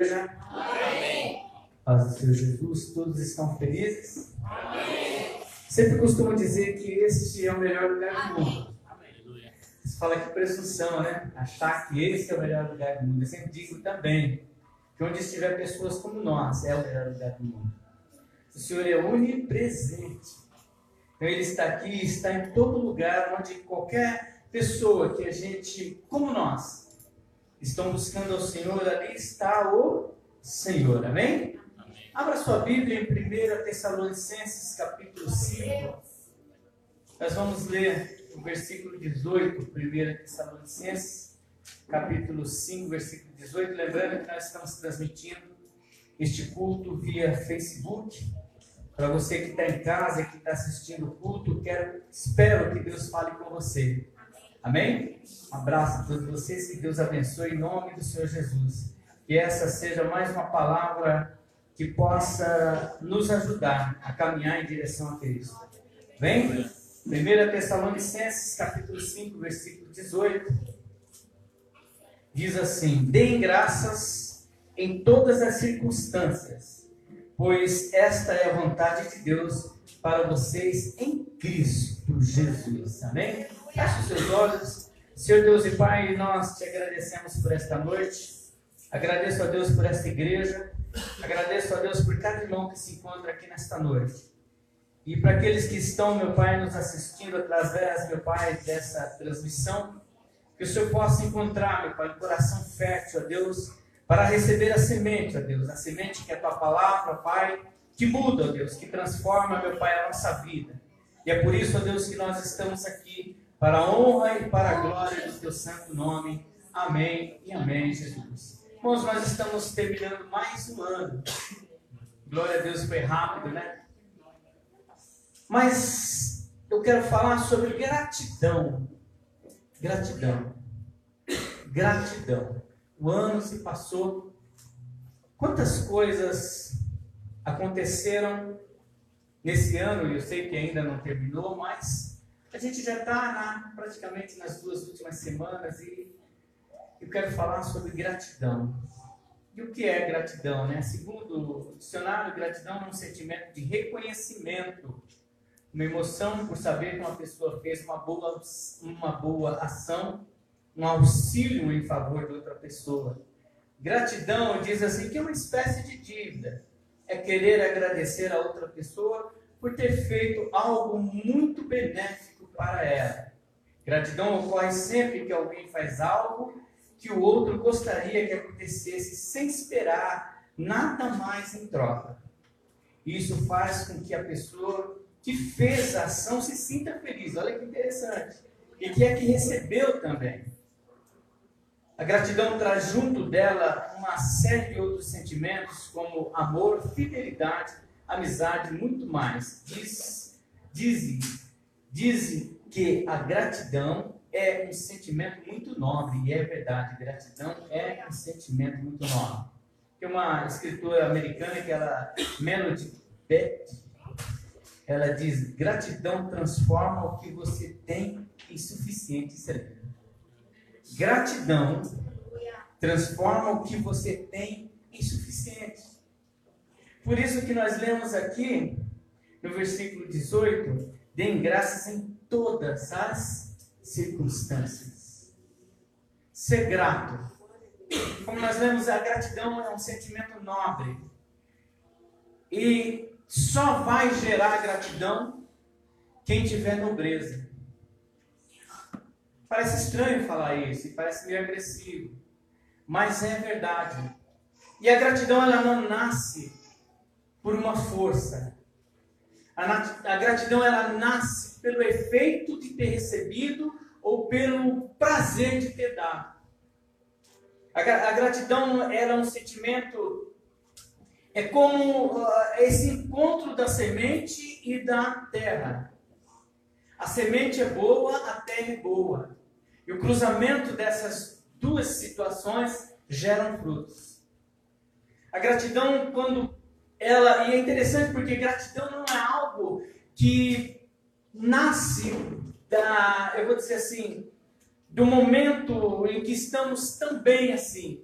Amém. Paz do Senhor Jesus, todos estão felizes? Amém. Sempre costumo dizer que este é o melhor lugar do mundo. Você fala que presunção, né? Achar que esse é o melhor lugar do mundo. Eu sempre digo também que onde estiver pessoas como nós, é o melhor lugar do mundo. O Senhor é onipresente. Então Ele está aqui, está em todo lugar onde qualquer pessoa que a gente, como nós, estão buscando ao Senhor, ali está o Senhor. Amém? Amém. Abra sua Bíblia em 1 Tessalonicenses, capítulo 5. Nós vamos ler o versículo 18, 1 Tessalonicenses, capítulo 5, versículo 18. Lembrando que nós estamos transmitindo este culto via Facebook. Para você que está em casa, que está assistindo o culto, quero, espero que Deus fale com você. Amém? Um abraço a todos vocês, que Deus abençoe em nome do Senhor Jesus. Que essa seja mais uma palavra que possa nos ajudar a caminhar em direção a Cristo. Vem? 1 Tessalonicenses, capítulo 5, versículo 18. Diz assim: Deem graças em todas as circunstâncias, pois esta é a vontade de Deus para vocês em Cristo Jesus. Amém? Feche os seus olhos. Senhor Deus e Pai, nós te agradecemos por esta noite. Agradeço a Deus por esta igreja. Agradeço a Deus por cada irmão que se encontra aqui nesta noite. E para aqueles que estão, meu Pai, nos assistindo através, meu Pai, dessa transmissão, que o Senhor possa encontrar, meu Pai, um coração fértil, ó Deus, para receber a semente, ó Deus, a semente que é a tua palavra, Pai, que muda, ó Deus, que transforma, meu Pai, a nossa vida. E é por isso, ó Deus, que nós estamos aqui para a honra e para a glória do teu santo nome. Amém e amém, Jesus. Irmãos, nós estamos terminando mais um ano. Glória a Deus, foi rápido, né? Mas eu quero falar sobre gratidão. Gratidão. Gratidão. O ano se passou. Quantas coisas aconteceram nesse ano? Eu sei que ainda não terminou, mas a gente já está praticamente nas duas últimas semanas e eu quero falar sobre gratidão. E o que é gratidão? Né? Segundo o dicionário, gratidão é um sentimento de reconhecimento, uma emoção por saber que uma pessoa fez uma boa, uma boa ação, um auxílio em favor de outra pessoa. Gratidão diz assim que é uma espécie de dívida. É querer agradecer a outra pessoa por ter feito algo muito benéfico para ela. Gratidão ocorre sempre que alguém faz algo que o outro gostaria que acontecesse sem esperar nada mais em troca. Isso faz com que a pessoa que fez a ação se sinta feliz. Olha que interessante. E que é que recebeu também. A gratidão traz junto dela uma série de outros sentimentos, como amor, fidelidade, amizade, muito mais. Diz, dizem dizem que a gratidão é um sentimento muito nobre, e é verdade, gratidão é um sentimento muito nobre. Tem uma escritora americana que ela, Melody Betty, ela diz: gratidão transforma o que você tem em suficiente serviço. Gratidão transforma o que você tem em suficiente. Por isso que nós lemos aqui no versículo 18, Deem graças em todas as circunstâncias. Ser grato. Como nós vemos, a gratidão é um sentimento nobre. E só vai gerar gratidão quem tiver nobreza. Parece estranho falar isso, parece meio agressivo, mas é verdade. E a gratidão ela não nasce por uma força, a, gratidão ela nasce pelo efeito de ter recebido ou pelo prazer de ter dado. A, a gratidão ela é um sentimento, é como uh, esse encontro da semente e da terra. A semente é boa, a terra é boa. E o cruzamento dessas duas situações geram frutos. A gratidão, quando ela, e é interessante porque gratidão não é algo que nasce da, eu vou dizer assim, do momento em que estamos também assim.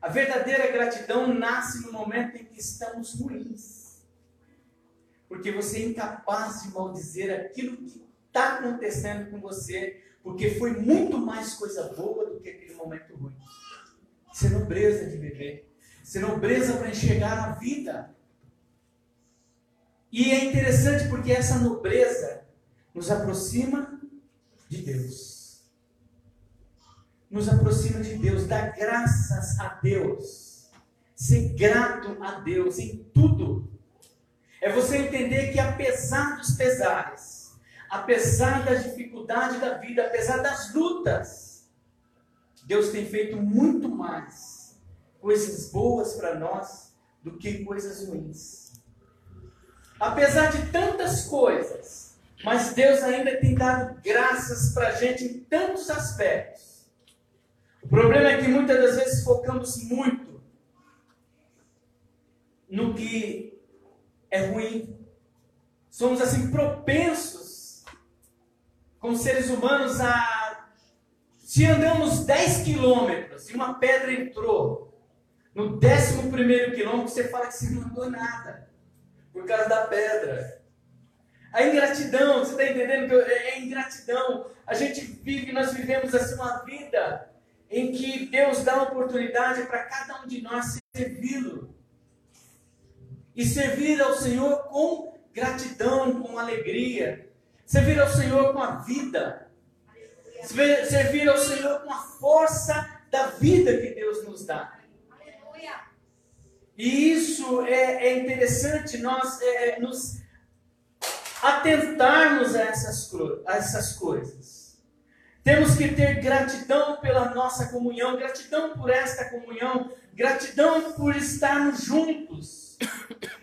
A verdadeira gratidão nasce no momento em que estamos ruins. Porque você é incapaz de maldizer aquilo que está acontecendo com você, porque foi muito mais coisa boa do que aquele momento ruim. Ser nobreza de viver, ser nobreza para enxergar a vida. E é interessante porque essa nobreza nos aproxima de Deus nos aproxima de Deus, dá graças a Deus, ser grato a Deus em tudo. É você entender que apesar dos pesares, apesar da dificuldade da vida, apesar das lutas, Deus tem feito muito mais coisas boas para nós do que coisas ruins. Apesar de tantas coisas, mas Deus ainda tem dado graças para a gente em tantos aspectos. O problema é que muitas das vezes focamos muito no que é ruim. Somos assim propensos, como seres humanos, a. Se andamos 10 quilômetros e uma pedra entrou, no 11 primeiro quilômetro você fala que você não andou nada, por causa da pedra. A ingratidão, você está entendendo que é, é ingratidão. A gente vive, nós vivemos assim uma vida em que Deus dá oportunidade para cada um de nós servi-lo. E servir ao Senhor com gratidão, com alegria. Servir ao Senhor com a vida. Servir ao Senhor com a força da vida que Deus nos dá. E isso é, é interessante nós é, é nos atentarmos a essas, a essas coisas. Temos que ter gratidão pela nossa comunhão, gratidão por esta comunhão, gratidão por estarmos juntos.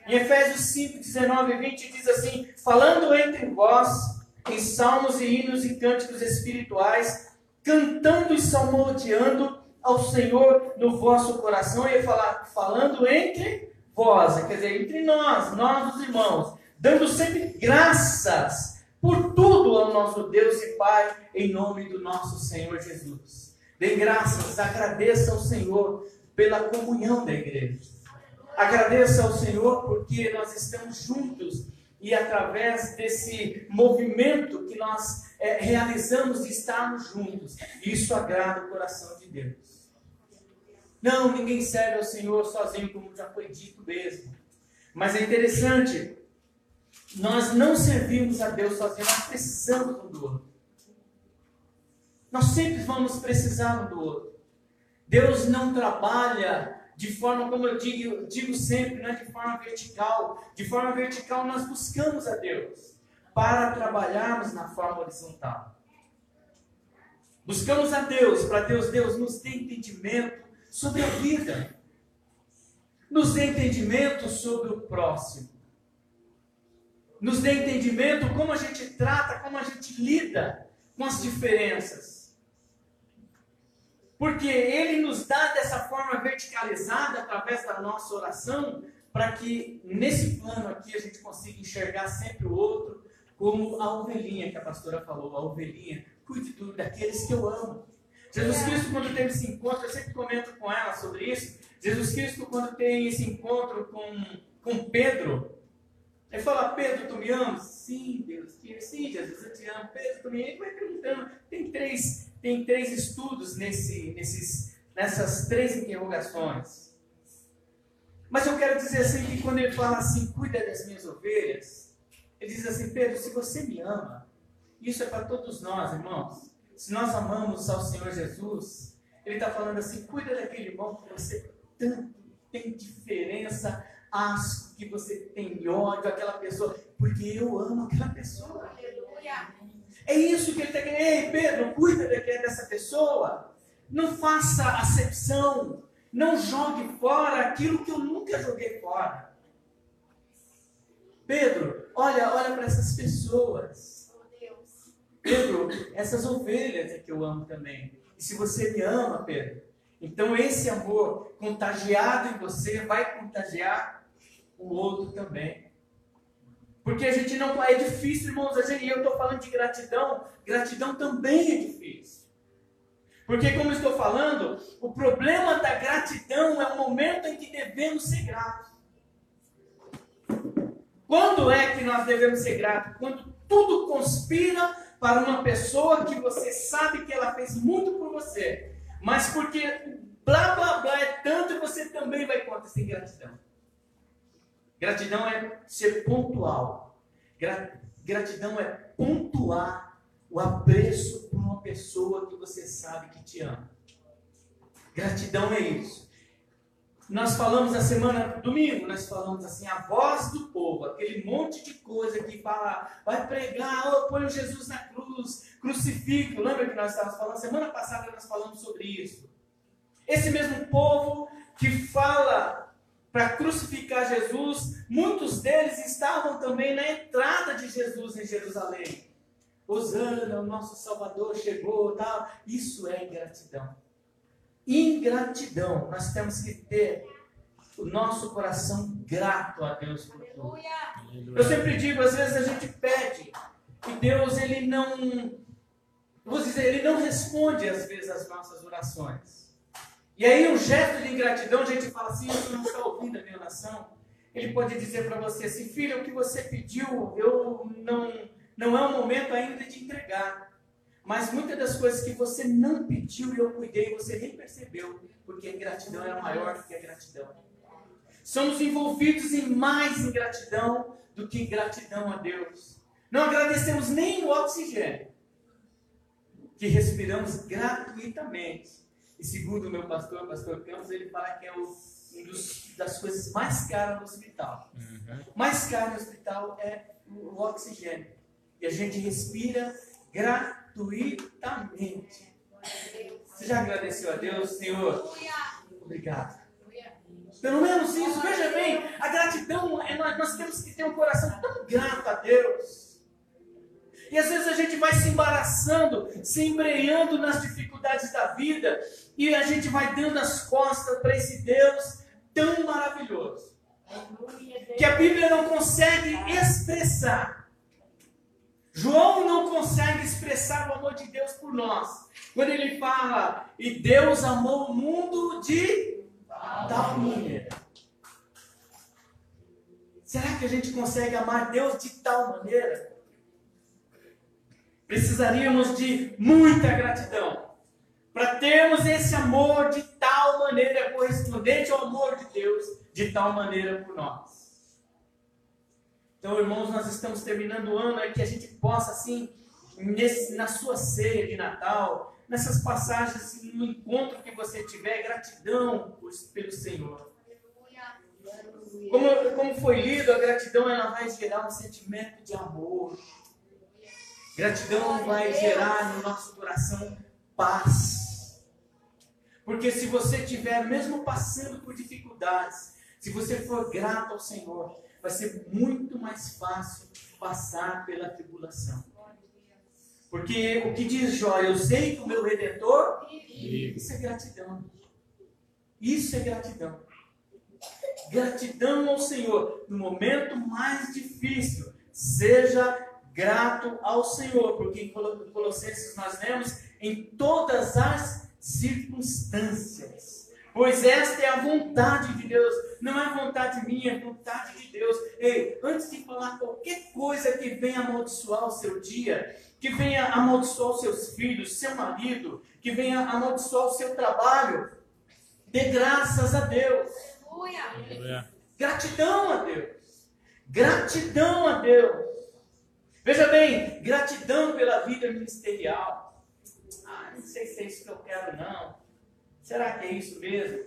Em Efésios 5, 19 e 20 diz assim: falando entre vós em salmos e hinos e cânticos espirituais, cantando e salmodiando ao Senhor no vosso coração. E falar, falando entre vós, quer dizer, entre nós, nós os irmãos, dando sempre graças por tudo ao nosso Deus e Pai, em nome do nosso Senhor Jesus. Dê graças, agradeça ao Senhor pela comunhão da igreja. Agradeça ao Senhor porque nós estamos juntos e através desse movimento que nós é, realizamos de estarmos juntos, isso agrada o coração de Deus. Não, ninguém serve ao Senhor sozinho, como já foi dito mesmo. Mas é interessante nós não servimos a Deus sozinhos, nós precisamos um do outro. Nós sempre vamos precisar um do outro. Deus não trabalha de forma, como eu digo, digo sempre, não é de forma vertical. De forma vertical nós buscamos a Deus para trabalharmos na forma horizontal. Buscamos a Deus para Deus, Deus nos dê entendimento sobre a vida, nos dê entendimento sobre o próximo nos dê entendimento como a gente trata, como a gente lida com as diferenças. Porque Ele nos dá dessa forma verticalizada através da nossa oração, para que nesse plano aqui a gente consiga enxergar sempre o outro como a ovelhinha que a pastora falou, a ovelhinha, cuide do, daqueles que eu amo. Jesus Cristo, quando teve esse encontro, eu sempre comento com ela sobre isso. Jesus Cristo, quando tem esse encontro com, com Pedro, ele fala, Pedro, tu me amas? Sim, Deus, sim, Jesus, eu te amo. Pedro, tu me amas? Ele vai perguntando. Tem três, tem três estudos nesse, nesses, nessas três interrogações. Mas eu quero dizer assim, que quando ele fala assim, cuida das minhas ovelhas, ele diz assim, Pedro, se você me ama, isso é para todos nós, irmãos. Se nós amamos ao Senhor Jesus, ele está falando assim, cuida daquele irmão que você tanto tem diferença asco, que você tem ódio àquela pessoa, porque eu amo aquela pessoa. É isso que ele está querendo. Ei, Pedro, cuida dessa pessoa. Não faça acepção. Não jogue fora aquilo que eu nunca joguei fora. Pedro, olha, olha para essas pessoas. Pedro, essas ovelhas é que eu amo também. E se você me ama, Pedro, então esse amor contagiado em você vai contagiar o outro também. Porque a gente não. É difícil, irmãos, a gente, e eu estou falando de gratidão, gratidão também é difícil. Porque, como estou falando, o problema da gratidão é o momento em que devemos ser gratos. Quando é que nós devemos ser gratos? Quando tudo conspira para uma pessoa que você sabe que ela fez muito por você, mas porque blá blá blá é tanto você também vai contra essa gratidão. Gratidão é ser pontual. Gratidão é pontuar o apreço por uma pessoa que você sabe que te ama. Gratidão é isso. Nós falamos na semana, domingo, nós falamos assim, a voz do povo, aquele monte de coisa que fala, vai pregar, oh, põe Jesus na cruz, crucifico. Lembra que nós estávamos falando? Semana passada nós falamos sobre isso. Esse mesmo povo que fala para crucificar Jesus, muitos deles estavam também na entrada de Jesus em Jerusalém. Osana, o nosso Salvador chegou, tal. Isso é ingratidão ingratidão. Nós temos que ter o nosso coração grato a Deus por tudo. Eu sempre digo, às vezes a gente pede e Deus ele não, vou dizer, ele não responde às vezes as nossas orações. E aí um gesto de ingratidão, a gente fala assim, você não está ouvindo a minha oração. Ele pode dizer para você assim, filho, o que você pediu, eu não, não é o momento ainda de entregar. Mas muitas das coisas que você não pediu e eu cuidei, você nem percebeu, porque a ingratidão era maior do que a gratidão. Somos envolvidos em mais ingratidão do que gratidão a Deus. Não agradecemos nem o oxigênio que respiramos gratuitamente. E segundo o meu pastor, o pastor Campos, ele fala que é o, um dos, das coisas mais caras no hospital. Uhum. Mais caro no hospital é o, o oxigênio. E a gente respira gratuitamente. Você já agradeceu a Deus, Senhor? Obrigado. Pelo menos isso, veja bem, a gratidão, é, nós temos que ter um coração tão grato a Deus. E às vezes a gente vai se embaraçando, se embreando nas dificuldades da vida, e a gente vai dando as costas para esse Deus tão maravilhoso, que a Bíblia não consegue expressar. João não consegue expressar o amor de Deus por nós. Quando ele fala, e Deus amou o mundo de tal maneira. Será que a gente consegue amar Deus de tal maneira? Precisaríamos de muita gratidão para termos esse amor de tal maneira correspondente ao amor de Deus de tal maneira por nós. Então, irmãos, nós estamos terminando o ano aí que a gente possa, assim, nesse, na sua ceia de Natal, nessas passagens, no encontro que você tiver, gratidão pelo Senhor. Como, como foi lido, a gratidão ela vai gerar um sentimento de amor. Gratidão vai gerar no nosso coração paz. Porque se você estiver mesmo passando por dificuldades, se você for grato ao Senhor, vai ser muito mais fácil passar pela tribulação. Porque o que diz Jó, eu sei que o meu redentor, isso é gratidão. Isso é gratidão. Gratidão ao Senhor no momento mais difícil. Seja grato ao Senhor, porque em Colossenses nós lemos em todas as circunstâncias. Pois esta é a vontade de Deus, não é vontade minha, é vontade de Deus. Ei, antes de falar qualquer coisa que venha amaldiçoar o seu dia, que venha amaldiçoar os seus filhos, seu marido, que venha amaldiçoar o seu trabalho, dê graças a Deus. Aleluia. Gratidão a Deus. Gratidão a Deus. Veja bem, gratidão pela vida ministerial. Ah, não sei se é isso que eu quero, não. Será que é isso mesmo?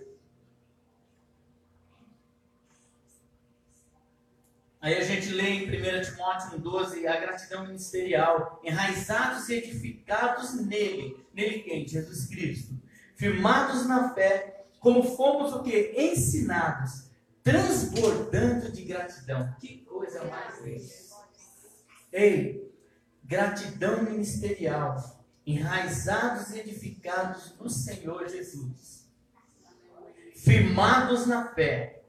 Aí a gente lê em 1 Timóteo 12 a gratidão ministerial, enraizados e edificados nele, nele quem? Jesus Cristo, firmados na fé, como fomos o que? Ensinados, transbordando de gratidão. Que coisa mais linda. Ei, gratidão ministerial enraizados e edificados no Senhor Jesus, firmados na fé,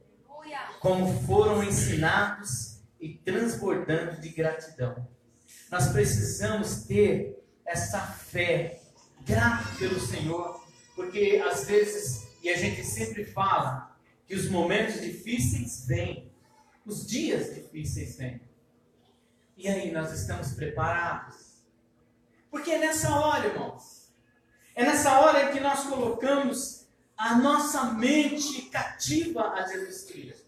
como foram ensinados e transbordando de gratidão. Nós precisamos ter essa fé grato pelo Senhor, porque às vezes, e a gente sempre fala, que os momentos difíceis vêm, os dias difíceis vêm. E aí, nós estamos preparados? Porque é nessa hora, irmãos, é nessa hora que nós colocamos a nossa mente cativa a Jesus Cristo.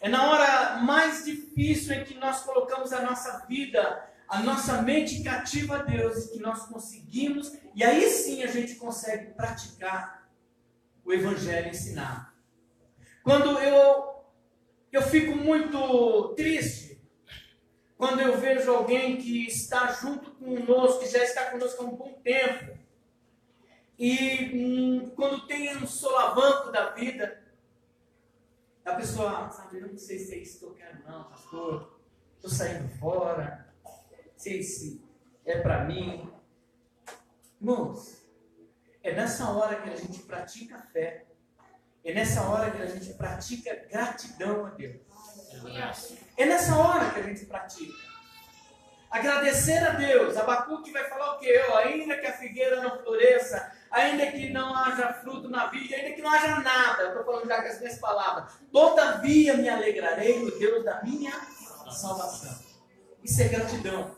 É na hora mais difícil em que nós colocamos a nossa vida, a nossa mente cativa a Deus, que nós conseguimos, e aí sim a gente consegue praticar o Evangelho ensinado. Quando eu, eu fico muito triste, quando eu vejo alguém que está junto conosco, que já está conosco há um bom tempo, e hum, quando tem um solavanco da vida, a pessoa, sabe, eu não sei se é isso que eu quero não, pastor. Estou saindo fora. Sei se é para mim. Irmãos, é nessa hora que a gente pratica fé. É nessa hora que a gente pratica gratidão a Deus. É nessa hora que a gente pratica. Agradecer a Deus. Abacuque vai falar o quê? ainda que a figueira não floresça, ainda que não haja fruto na vida, ainda que não haja nada, eu estou falando já com as minhas palavras, todavia me alegrarei no Deus da minha salvação. Isso é gratidão.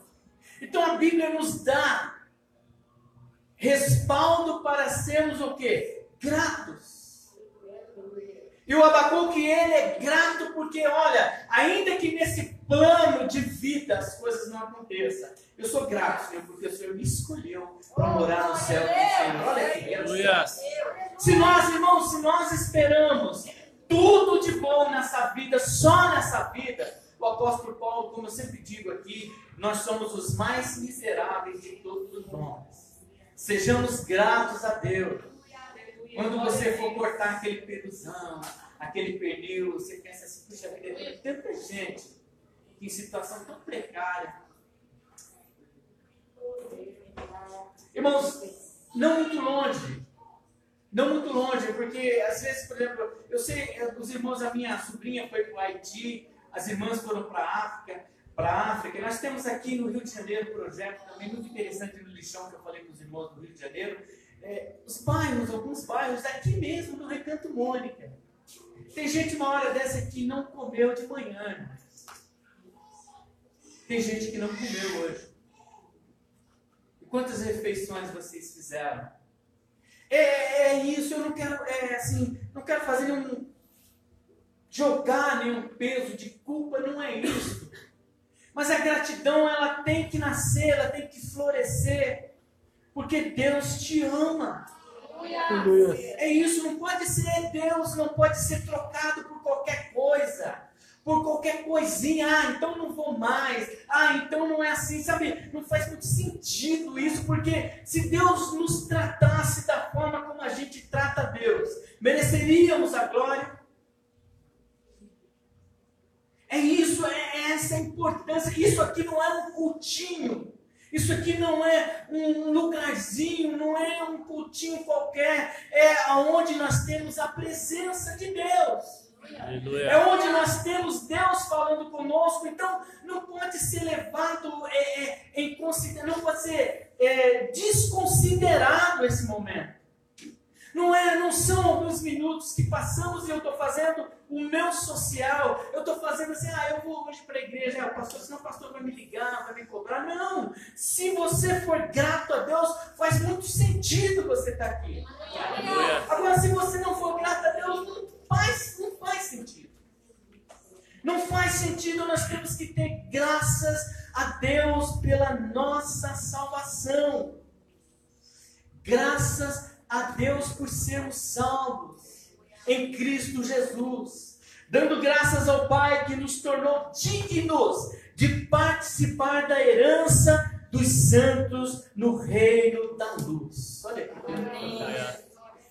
Então a Bíblia nos dá respaldo para sermos o quê? Gratos. E o Abacuque, ele é grato porque, olha, ainda que nesse plano de vida as coisas não aconteçam, eu sou grato, Senhor, porque o Senhor me escolheu para morar no céu do Senhor. Olha que graça. Se nós, irmãos, se nós esperamos tudo de bom nessa vida, só nessa vida, o apóstolo Paulo, como eu sempre digo aqui, nós somos os mais miseráveis de todos os homens. Sejamos gratos a Deus. Quando você for cortar aquele peluzão, aquele pernil, você pensa assim, puxa vida, tem tanta gente em situação tão precária Irmãos, não muito longe. Não muito longe, porque às vezes, por exemplo, eu sei, os irmãos, a minha sobrinha foi para o Haiti, as irmãs foram para a África, para a África. Nós temos aqui no Rio de Janeiro um projeto também muito interessante no lixão que eu falei com os irmãos do Rio de Janeiro. É, os bairros, alguns bairros, aqui mesmo no Recanto Mônica. Tem gente uma hora dessa que não comeu de manhã. Tem gente que não comeu hoje. Quantas refeições vocês fizeram? É, é, isso, eu não quero, é assim, não quero fazer nenhum. jogar nenhum peso de culpa, não é isso. Mas a gratidão, ela tem que nascer, ela tem que florescer, porque Deus te ama. É isso, não pode ser Deus, não pode ser trocado por qualquer coisa por qualquer coisinha, ah, então não vou mais, ah, então não é assim, sabe? Não faz muito sentido isso, porque se Deus nos tratasse da forma como a gente trata Deus, mereceríamos a glória? É isso, é essa a importância. Isso aqui não é um cultinho. Isso aqui não é um lugarzinho, não é um cultinho qualquer. É aonde nós temos a presença de Deus. Aleluia. É onde nós temos Deus falando conosco, então não pode ser levado é, é, em consideração, não pode ser é, desconsiderado esse momento. Não, é, não são alguns minutos que passamos e eu estou fazendo o meu social. Eu estou fazendo assim, ah, eu vou hoje para a igreja, ah, pastor, senão o pastor vai me ligar, vai me cobrar. Não! Se você for grato a Deus, faz muito sentido você estar tá aqui. Agora, se você não for grato a Deus, não faz, não faz sentido. Não faz sentido, nós temos que ter graças a Deus pela nossa salvação. Graças a Deus por sermos salvos em Cristo Jesus. Dando graças ao Pai que nos tornou dignos de participar da herança dos santos no reino da luz. Olha que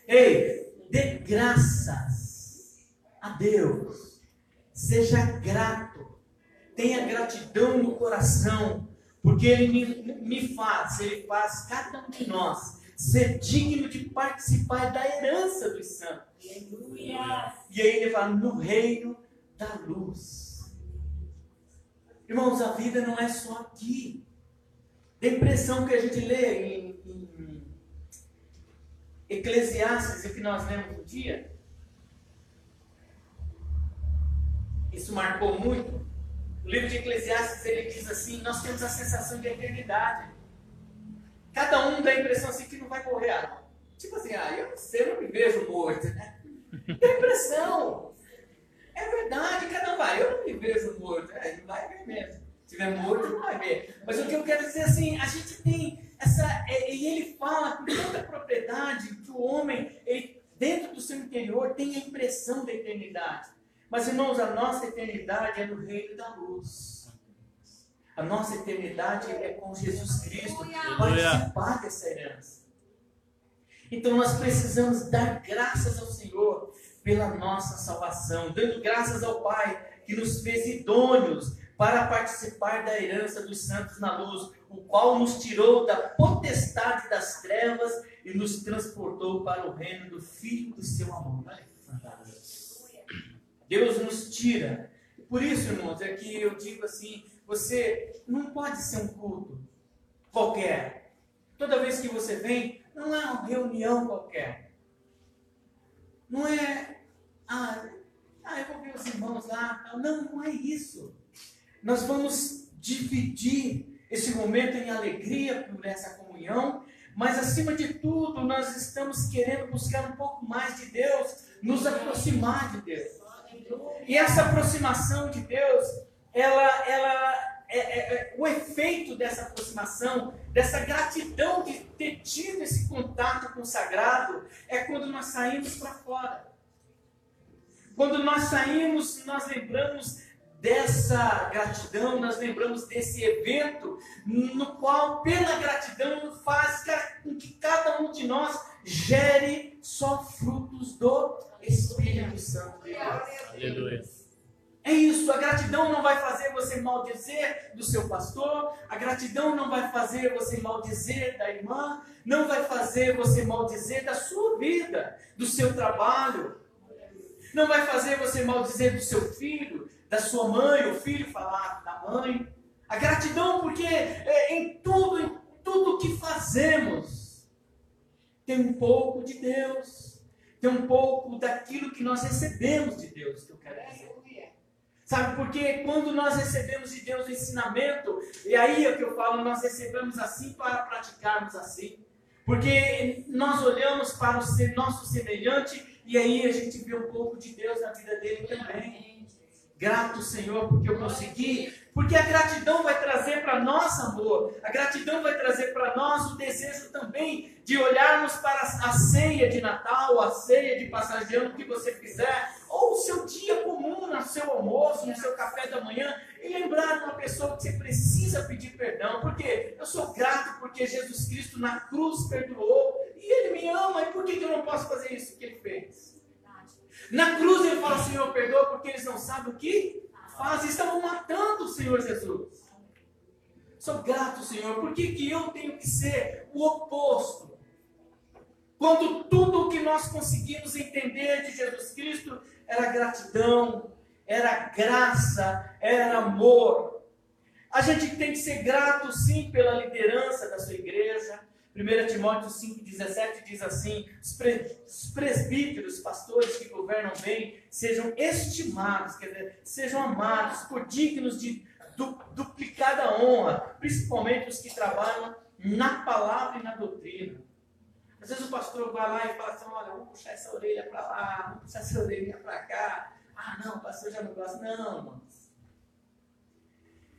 Ei, dê graças a Deus. Seja grato. Tenha gratidão no coração. Porque Ele me, me faz, Ele faz cada um de nós ser digno de participar da herança dos santos. Aleluia. E aí ele fala, no reino da luz. Irmãos, a vida não é só aqui. Tem impressão que a gente lê em, em Eclesiastes, o que nós lemos um dia, isso marcou muito. O livro de Eclesiastes ele diz assim: nós temos a sensação de eternidade. Cada um dá a impressão assim que não vai morrer. Ah, tipo assim, ah, eu não sei, eu não me vejo morto. Né? Dá impressão. É verdade, cada um vai. Eu não me vejo morto. É, não vai ver mesmo. Se tiver morto, não vai ver. Mas o que eu quero dizer assim, a gente tem essa. É, e ele fala com toda a propriedade que o homem, ele, dentro do seu interior, tem a impressão da eternidade. Mas, irmãos, a nossa eternidade é no reino da luz. A nossa eternidade é com Jesus Cristo. Participar dessa herança. Então nós precisamos dar graças ao Senhor pela nossa salvação, dando graças ao Pai que nos fez idôneos para participar da herança dos santos na luz, o qual nos tirou da potestade das trevas e nos transportou para o reino do Filho do seu amor. Deus nos tira. Por isso, irmãos, é que eu digo assim: você não pode ser um culto qualquer. Toda vez que você vem, não é uma reunião qualquer. Não é, ah, ah eu vou ver os irmãos lá. Não, não é isso. Nós vamos dividir esse momento em alegria por essa comunhão, mas acima de tudo, nós estamos querendo buscar um pouco mais de Deus, nos aproximar de Deus. E essa aproximação de Deus, ela, ela é, é, é, o efeito dessa aproximação, dessa gratidão de ter tido esse contato com o sagrado, é quando nós saímos para fora. Quando nós saímos, nós lembramos dessa gratidão, nós lembramos desse evento, no qual, pela gratidão, faz com que cada um de nós gere só frutos do Espírito Santo. Aleluia. É isso, a gratidão não vai fazer você maldizer do seu pastor, a gratidão não vai fazer você maldizer da irmã, não vai fazer você maldizer da sua vida, do seu trabalho, não vai fazer você maldizer do seu filho, da sua mãe, o filho falar da mãe. A gratidão, porque é, em tudo, em tudo que fazemos, tem um pouco de Deus, tem um pouco daquilo que nós recebemos de Deus, que eu quero dizer. Sabe, porque quando nós recebemos de Deus o ensinamento, e aí é o que eu falo, nós recebemos assim para praticarmos assim. Porque nós olhamos para o nosso semelhante e aí a gente vê um pouco de Deus na vida dele também. Grato, Senhor, porque eu consegui. Porque a gratidão vai trazer para nós amor. A gratidão vai trazer para nós o desejo também de olharmos para a ceia de Natal, a ceia de passagem que você fizer, ou o seu dia comum, no seu almoço, no seu café da manhã, e lembrar uma pessoa que você precisa pedir perdão. Porque eu sou grato porque Jesus Cristo na cruz perdoou e Ele me ama. E por que eu não posso fazer isso que Ele fez? Na cruz ele fala, Senhor, perdoa porque eles não sabem o que fazem. Estavam matando o Senhor Jesus. Sou grato, Senhor. Por que, que eu tenho que ser o oposto? Quando tudo o que nós conseguimos entender de Jesus Cristo era gratidão, era graça, era amor. A gente tem que ser grato, sim, pela liderança da sua igreja, 1 Timóteo 5,17 diz assim: os presbíteros, pastores que governam bem, sejam estimados, quer dizer, sejam amados, por dignos de du duplicada honra, principalmente os que trabalham na palavra e na doutrina. Às vezes o pastor vai lá e fala assim: olha, vamos puxar essa orelha para lá, vamos puxar essa orelha para cá. Ah, não, o pastor já não gosta. Não, irmãos.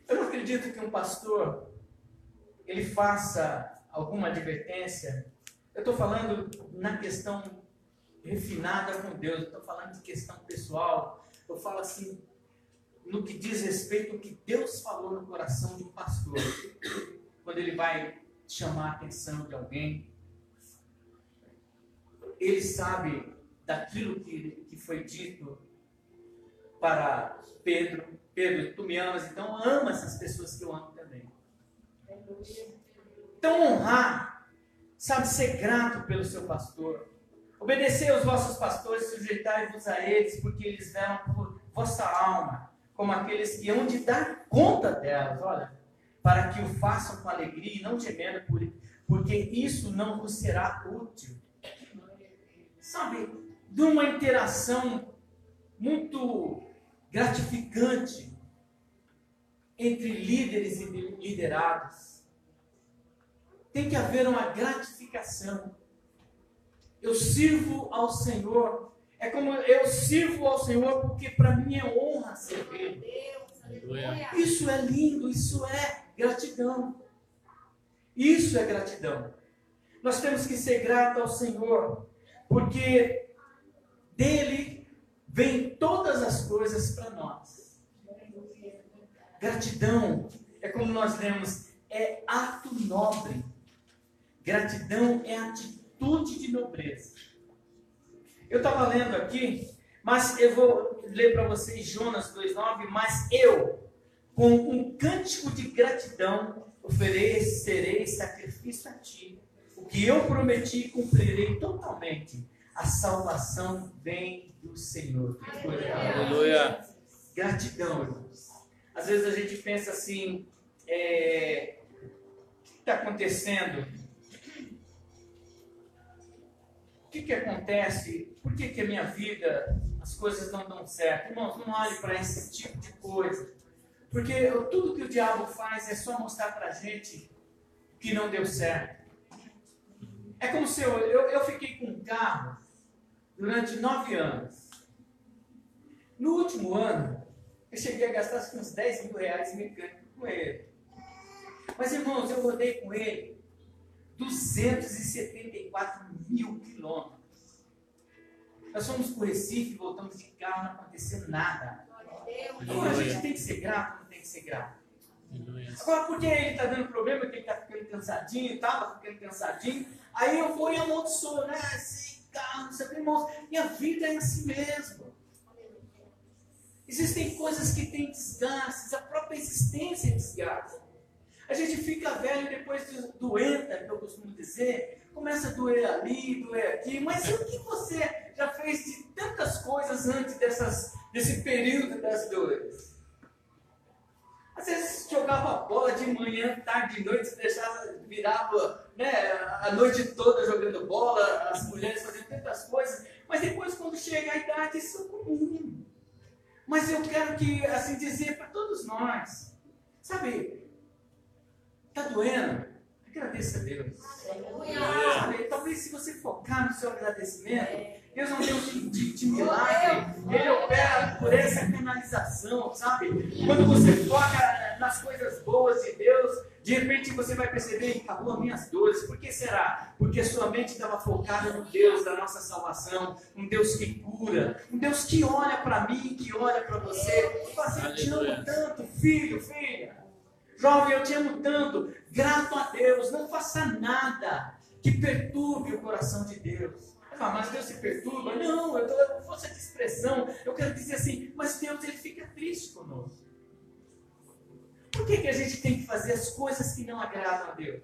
Eu não acredito que um pastor ele faça alguma advertência, eu estou falando na questão refinada com Deus, estou falando de questão pessoal, eu falo assim, no que diz respeito ao que Deus falou no coração de um pastor, quando ele vai chamar a atenção de alguém, ele sabe daquilo que, que foi dito para Pedro, Pedro, tu me amas, então ama essas pessoas que eu amo também. Então, honrar, sabe, ser grato pelo seu pastor. Obedecer aos vossos pastores, sujeitai-vos a eles, porque eles velam por vossa alma, como aqueles que hão de dar conta delas, olha, para que o façam com alegria e não gemendo, por, porque isso não vos será útil. sabe, de uma interação muito gratificante entre líderes e liderados. Tem que haver uma gratificação. Eu sirvo ao Senhor. É como eu sirvo ao Senhor porque para mim é honra servir. Isso é lindo, isso é gratidão. Isso é gratidão. Nós temos que ser gratos ao Senhor, porque dele vem todas as coisas para nós. Gratidão é como nós lemos, é ato nobre. Gratidão é atitude de nobreza. Eu estava lendo aqui, mas eu vou ler para vocês Jonas 2,9. Mas eu, com um cântico de gratidão, oferecerei sacrifício a ti. O que eu prometi, cumprirei totalmente. A salvação vem do Senhor. Aleluia. Gratidão, irmãos. Às vezes a gente pensa assim: é, o que está acontecendo? O que, que acontece? Por que, que a minha vida, as coisas não dão certo? Irmãos, não olhe para esse tipo de coisa. Porque tudo que o diabo faz é só mostrar para a gente que não deu certo. É como se eu, eu, eu fiquei com um carro durante nove anos. No último ano, eu cheguei a gastar uns 10 mil reais mecânico com ele. Mas, irmãos, eu rodei com ele 274 mil quilômetros. Nós fomos para o Recife, voltamos de carro, não aconteceu nada. Então a gente tem que ser grato, não tem que ser grato. Agora, porque ele está dando problema, que ele está ficando cansadinho, estava ficando cansadinho, aí eu vou e amaldiçoo, né? Esse carro, não sei o que, irmãos. Minha vida é assim mesmo. Existem coisas que têm desgastes, a própria existência é desgaste. A gente fica velho e depois doenta, que eu costumo dizer, começa a doer ali, doer aqui, mas o que você já fez de tantas coisas antes dessas, desse período das dores? Às vezes jogava bola de manhã, tarde, de noite, deixava, virava né, a noite toda jogando bola, as mulheres fazendo tantas coisas, mas depois quando chega a idade, isso é comum. Mas eu quero que, assim dizer para todos nós, sabe, está doendo? Agradeça a Deus. Sabe, talvez se você focar no seu agradecimento, Deus é um Deus de, de, de milagre. Ele opera por essa canalização, sabe? Quando você foca nas coisas boas de Deus, de repente você vai perceber que acabou as minhas dores. Por que será? Porque sua mente estava focada no Deus da nossa salvação, um Deus que cura, um Deus que olha para mim, que olha para você. E fala assim, eu te amo tanto, filho, filha. Jovem, eu te amo tanto. Grato a Deus. Não faça nada que perturbe o coração de Deus. Ah, mas Deus se perturba? Não, eu estou força de expressão. Eu quero dizer assim, mas Deus ele fica triste conosco. Por que, que a gente tem que fazer as coisas que não agradam a Deus?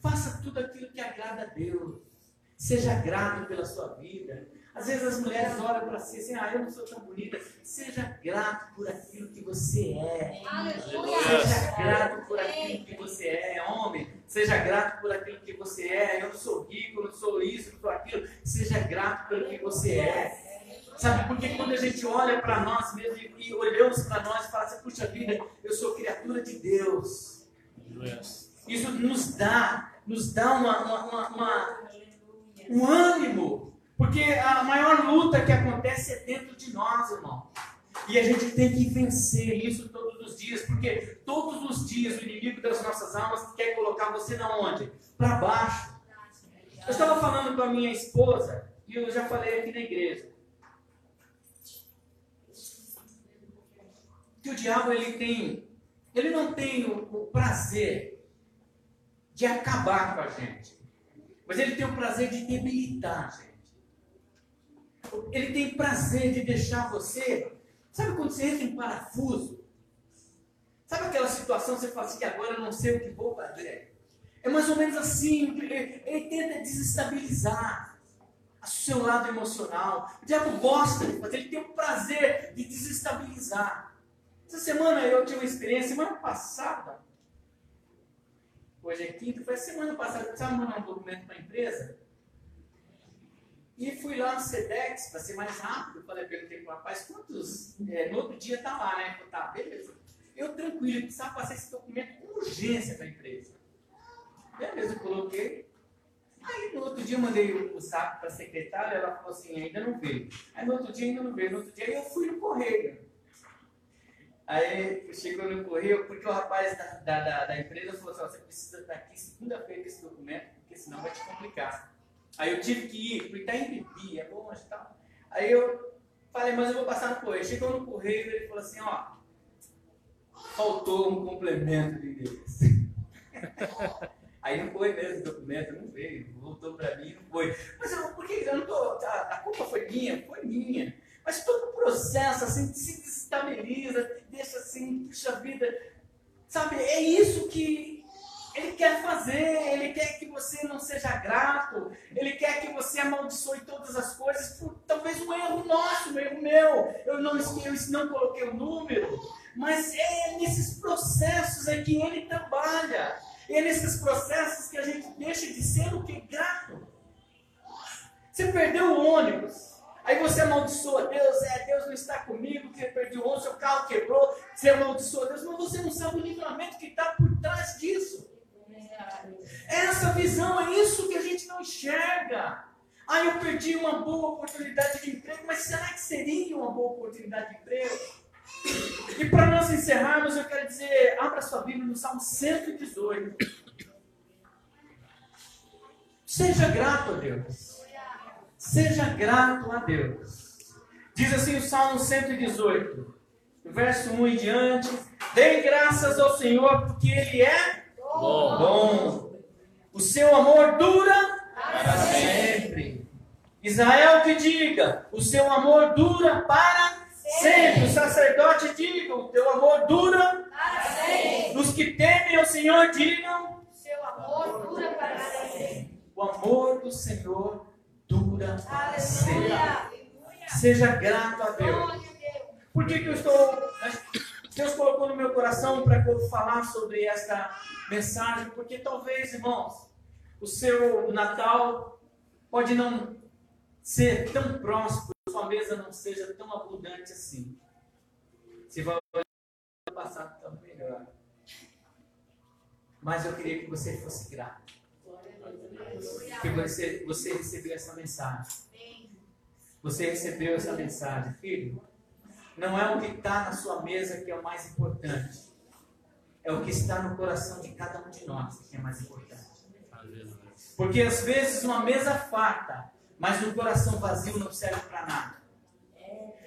Faça tudo aquilo que agrada a Deus. Seja grato pela sua vida. Às vezes as mulheres olham para si assim, ah, eu não sou tão bonita. Seja grato por aquilo que você é. Aleluia. Seja grato por aquilo que você é, homem. Seja grato por aquilo que você é. Eu não sou rico, eu não sou isso, eu não sou aquilo. Seja grato pelo que você é. Sabe, porque quando a gente olha para nós mesmos e, olhamos para nós e falamos assim, puxa vida, eu sou criatura de Deus. Isso nos dá, nos dá uma, uma, uma, uma um ânimo porque a maior luta que acontece é dentro de nós, irmão. E a gente tem que vencer isso todos os dias, porque todos os dias o inimigo das nossas almas quer colocar você na onde? Para baixo. Eu estava falando com a minha esposa, e eu já falei aqui na igreja. Que o diabo ele tem, ele não tem o, o prazer de acabar com a gente, mas ele tem o prazer de debilitar a gente. Ele tem prazer de deixar você. Sabe quando você entra em parafuso? Sabe aquela situação que você fala assim, que agora eu não sei o que vou fazer? É mais ou menos assim. Ele, tenta desestabilizar o seu lado emocional. O diabo gosta de fazer, ele tem o prazer de desestabilizar. Essa semana eu tive uma experiência, semana passada. Hoje é quinta, foi semana passada. Precisava mandar um documento para a empresa. E fui lá no SEDEX para ser mais rápido. Falei, perguntei para o rapaz, quantos. É, no outro dia tá lá, né? Falei, tá, beleza. Eu tranquilo, precisava passar esse documento com urgência para a empresa. Beleza, eu coloquei. Aí no outro dia eu mandei o saco para a secretária, ela falou assim, ainda não veio. Aí no outro dia ainda não veio, no outro dia eu fui no correio. Aí chegou no correio, porque o rapaz da, da, da, da empresa falou assim, você precisa estar aqui segunda-feira com esse documento, porque senão vai te complicar. Aí eu tive que ir, porque está em Bibi, é longe e tal. Aí eu falei, mas eu vou passar no correio. Chegou no correio ele falou assim, ó, faltou um complemento de endereço. Aí não foi mesmo o documento, não veio, voltou para mim, não foi. Mas eu, por que eu não tô, a, a culpa foi minha, foi minha. Mas todo o processo assim se desestabiliza, deixa assim, puxa vida. Sabe, é isso que ele quer fazer, ele quer que você não seja grato, ele quer que você amaldiçoe todas as coisas por talvez um erro nosso, um erro meu. Eu não, eu não coloquei o número, mas é nesses processos é que ele trabalha. É nesses processos que a gente deixa de ser o que? Grato. Você perdeu o ônibus. Aí você amaldiçoa Deus, é, Deus não está comigo, que perdi o ônibus, seu carro quebrou, você amaldiçoa Deus, mas você não sabe o livramento que está por trás disso. Essa visão é isso que a gente não enxerga. Ah, eu perdi uma boa oportunidade de emprego, mas será que seria uma boa oportunidade de emprego? E para nós encerrarmos, eu quero dizer, abra sua Bíblia no Salmo 118. Seja grato a Deus. Seja grato a Deus. Diz assim o Salmo 118, verso 1 em diante: Dê graças ao Senhor, porque Ele é bom. bom. O seu amor dura para sempre. Israel que diga: O seu amor dura para sempre. O sacerdote diga: O teu amor dura para sempre. Os que temem ao Senhor digam: O seu amor dura para sempre. O amor do Senhor dura para sempre. Seja grato a Deus. Por que, que eu estou. Deus colocou no meu coração para eu falar sobre esta mensagem, porque talvez, irmãos, o seu Natal pode não ser tão próximo, sua mesa não seja tão abundante assim. Você vai passado tão melhor. Mas eu queria que você fosse grato. Que você, você recebeu essa mensagem. Você recebeu essa mensagem, filho. Não é o que está na sua mesa que é o mais importante é o que está no coração de cada um de nós que é mais importante. Porque às vezes uma mesa farta, mas um coração vazio não serve para nada.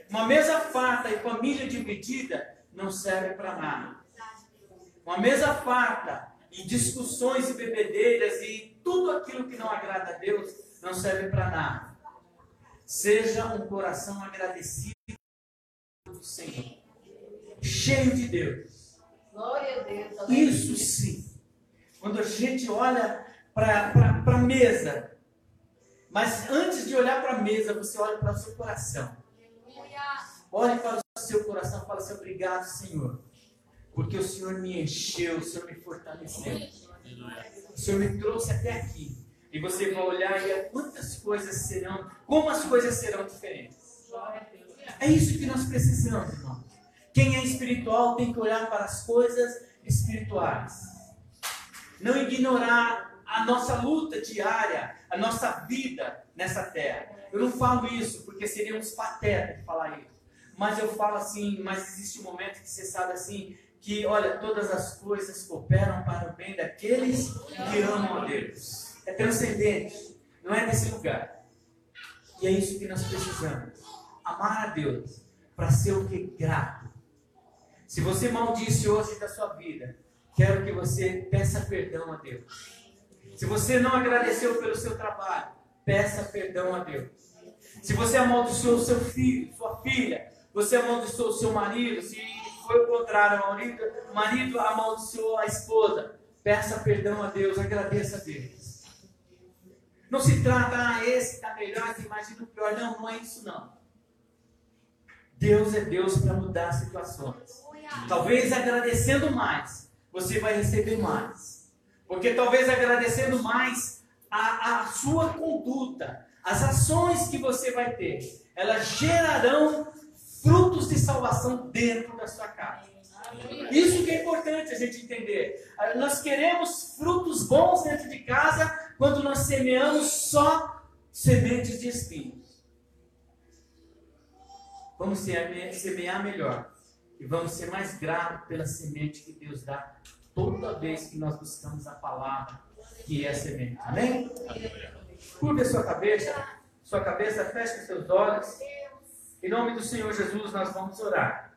Uma mesa farta e família dividida não serve para nada. Uma mesa farta e discussões e bebedeiras e tudo aquilo que não agrada a Deus não serve para nada. Seja um coração agradecido do Senhor, cheio de Deus Glória a Deus. Isso sim. Quando a gente olha para a mesa, mas antes de olhar para a mesa, você olha para o seu coração. Olhe para o seu coração e fala assim: Obrigado, Senhor, porque o Senhor me encheu, o Senhor me fortaleceu. O Senhor me trouxe até aqui. E você vai olhar e quantas coisas serão, como as coisas serão diferentes. É isso que nós precisamos, irmão. Quem é espiritual tem que olhar para as coisas espirituais. Não ignorar a nossa luta diária, a nossa vida nessa terra. Eu não falo isso porque seríamos patetas falar isso. Mas eu falo assim, mas existe um momento que você sabe assim, que olha, todas as coisas cooperam para o bem daqueles que amam a Deus. É transcendente, não é desse lugar. E é isso que nós precisamos. Amar a Deus para ser o que grato se você maldisse hoje da sua vida, quero que você peça perdão a Deus. Se você não agradeceu pelo seu trabalho, peça perdão a Deus. Se você amaldiçoou seu filho, sua filha, você amaldiçoou seu marido, se foi o contrário, o marido, marido amaldiçoou a esposa, peça perdão a Deus, agradeça a Deus. Não se trata, ah, esse está melhor, imagina o pior. Não, não é isso não. Deus é Deus para mudar situações. Talvez agradecendo mais, você vai receber mais. Porque talvez agradecendo mais a, a sua conduta, as ações que você vai ter, elas gerarão frutos de salvação dentro da sua casa. Isso que é importante a gente entender. Ah, nós queremos frutos bons dentro de casa quando nós semeamos só sementes de espinhos. Vamos semear melhor. E vamos ser mais gratos pela semente que Deus dá toda vez que nós buscamos a palavra que é a semente. Amém? Curva sua cabeça, sua cabeça, feche seus olhos. Em nome do Senhor Jesus, nós vamos orar.